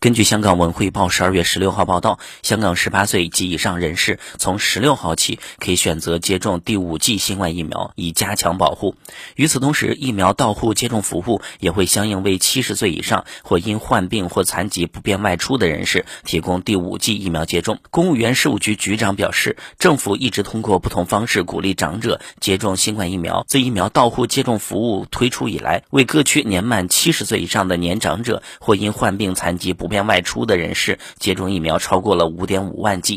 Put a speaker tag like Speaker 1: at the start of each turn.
Speaker 1: 根据香港文汇报十二月十六号报道，香港十八岁及以上人士从十六号起可以选择接种第五剂新冠疫苗，以加强保护。与此同时，疫苗到户接种服务也会相应为七十岁以上或因患病或残疾不便外出的人士提供第五剂疫苗接种。公务员事务局局长表示，政府一直通过不同方式鼓励长者接种新冠疫苗。自疫苗到户接种服务推出以来，为各区年满七十岁以上的年长者或因患病残疾不遍外出的人士接种疫苗超过了五点五万剂。